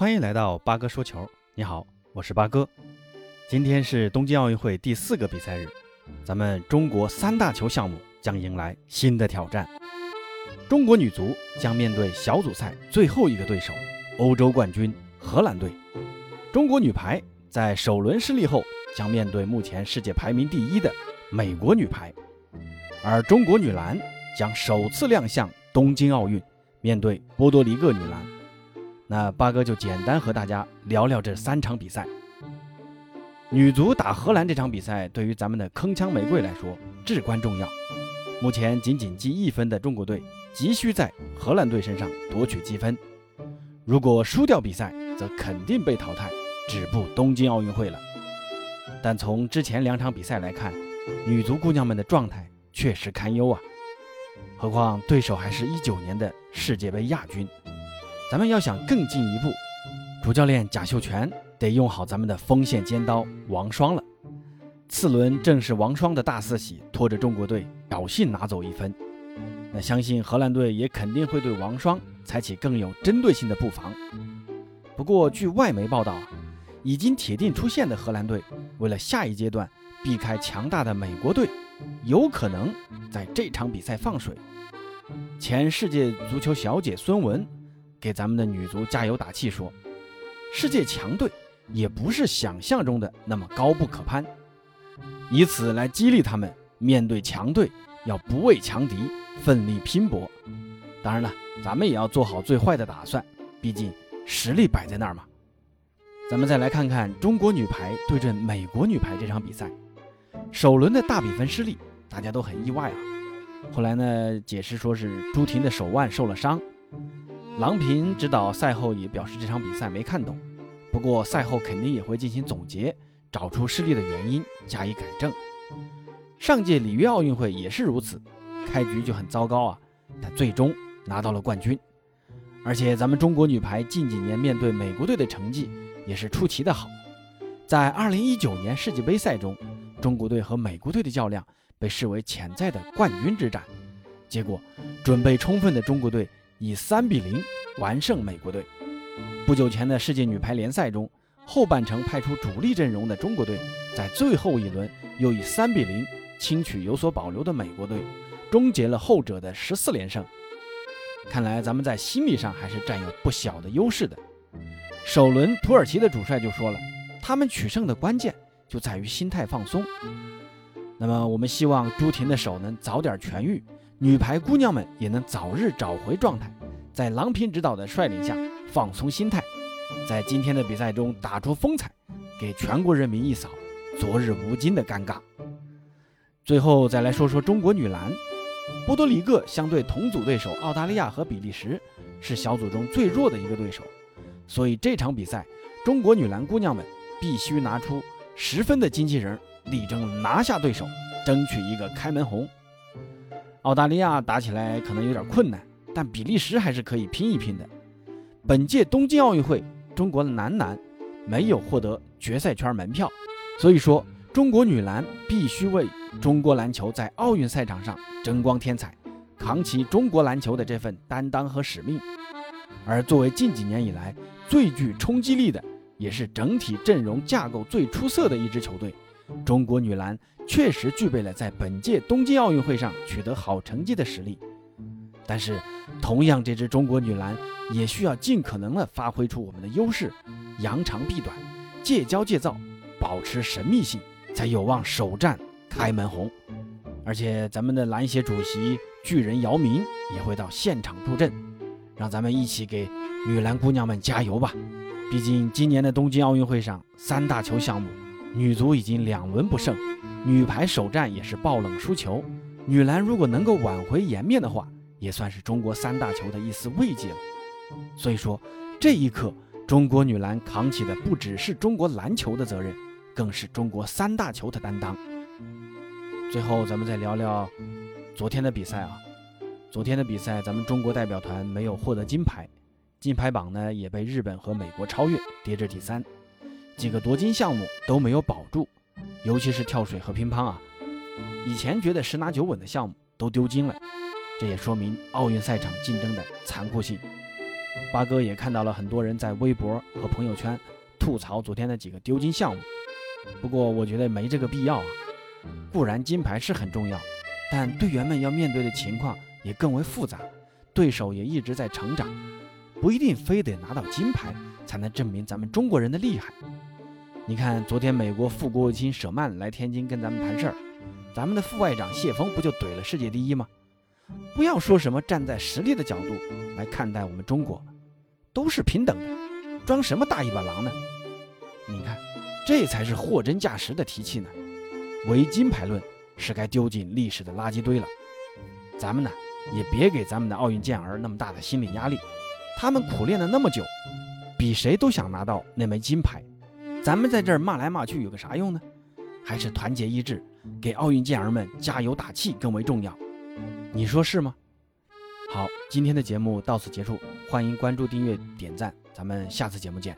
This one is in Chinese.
欢迎来到八哥说球。你好，我是八哥。今天是东京奥运会第四个比赛日，咱们中国三大球项目将迎来新的挑战。中国女足将面对小组赛最后一个对手——欧洲冠军荷兰队。中国女排在首轮失利后，将面对目前世界排名第一的美国女排。而中国女篮将首次亮相东京奥运，面对波多黎各女篮。那八哥就简单和大家聊聊这三场比赛。女足打荷兰这场比赛，对于咱们的铿锵玫瑰来说至关重要。目前仅仅积一分的中国队，急需在荷兰队身上夺取积分。如果输掉比赛，则肯定被淘汰，止步东京奥运会了。但从之前两场比赛来看，女足姑娘们的状态确实堪忧啊。何况对手还是一九年的世界杯亚军。咱们要想更进一步，主教练贾秀全得用好咱们的锋线尖刀王霜了。次轮正是王霜的大四喜，拖着中国队侥幸拿走一分。那相信荷兰队也肯定会对王霜采取更有针对性的布防。不过，据外媒报道，已经铁定出线的荷兰队，为了下一阶段避开强大的美国队，有可能在这场比赛放水。前世界足球小姐孙雯。给咱们的女足加油打气，说：“世界强队也不是想象中的那么高不可攀，以此来激励他们面对强队要不畏强敌，奋力拼搏。当然了，咱们也要做好最坏的打算，毕竟实力摆在那儿嘛。”咱们再来看看中国女排对阵美国女排这场比赛，首轮的大比分失利，大家都很意外啊。后来呢，解释说是朱婷的手腕受了伤。郎平指导赛后也表示这场比赛没看懂，不过赛后肯定也会进行总结，找出失利的原因加以改正。上届里约奥运会也是如此，开局就很糟糕啊，但最终拿到了冠军。而且咱们中国女排近几年面对美国队的成绩也是出奇的好，在2019年世界杯赛中，中国队和美国队的较量被视为潜在的冠军之战，结果准备充分的中国队。以三比零完胜美国队。不久前的世界女排联赛中，后半程派出主力阵容的中国队，在最后一轮又以三比零轻取有所保留的美国队，终结了后者的十四连胜。看来咱们在心理上还是占有不小的优势的。首轮土耳其的主帅就说了，他们取胜的关键就在于心态放松。那么我们希望朱婷的手能早点痊愈。女排姑娘们也能早日找回状态，在郎平指导的率领下放松心态，在今天的比赛中打出风采，给全国人民一扫昨日无金的尴尬。最后再来说说中国女篮，波多黎各相对同组对手澳大利亚和比利时是小组中最弱的一个对手，所以这场比赛中国女篮姑娘们必须拿出十分的精气神，力争拿下对手，争取一个开门红。澳大利亚打起来可能有点困难，但比利时还是可以拼一拼的。本届东京奥运会，中国的男篮没有获得决赛圈门票，所以说中国女篮必须为中国篮球在奥运赛场上争光添彩，扛起中国篮球的这份担当和使命。而作为近几年以来最具冲击力的，也是整体阵容架构最出色的一支球队，中国女篮。确实具备了在本届东京奥运会上取得好成绩的实力，但是，同样这支中国女篮也需要尽可能的发挥出我们的优势，扬长避短，戒骄戒躁，保持神秘性，才有望首战开门红。而且，咱们的篮协主席巨人姚明也会到现场助阵，让咱们一起给女篮姑娘们加油吧！毕竟，今年的东京奥运会上三大球项目，女足已经两轮不胜。女排首战也是爆冷输球，女篮如果能够挽回颜面的话，也算是中国三大球的一丝慰藉了。所以说，这一刻，中国女篮扛起的不只是中国篮球的责任，更是中国三大球的担当。最后，咱们再聊聊昨天的比赛啊。昨天的比赛，咱们中国代表团没有获得金牌，金牌榜呢也被日本和美国超越，跌至第三，几个夺金项目都没有保住。尤其是跳水和乒乓啊，以前觉得十拿九稳的项目都丢金了，这也说明奥运赛场竞争的残酷性。八哥也看到了很多人在微博和朋友圈吐槽昨天的几个丢金项目，不过我觉得没这个必要啊。固然金牌是很重要，但队员们要面对的情况也更为复杂，对手也一直在成长，不一定非得拿到金牌才能证明咱们中国人的厉害。你看，昨天美国副国务卿舍曼来天津跟咱们谈事儿，咱们的副外长谢峰不就怼了世界第一吗？不要说什么站在实力的角度来看待我们中国，都是平等的，装什么大尾巴狼呢？你看，这才是货真价实的提气呢。唯金牌论是该丢进历史的垃圾堆了。咱们呢，也别给咱们的奥运健儿那么大的心理压力，他们苦练了那么久，比谁都想拿到那枚金牌。咱们在这儿骂来骂去有个啥用呢？还是团结一致，给奥运健儿们加油打气更为重要。你说是吗？好，今天的节目到此结束，欢迎关注、订阅、点赞，咱们下次节目见。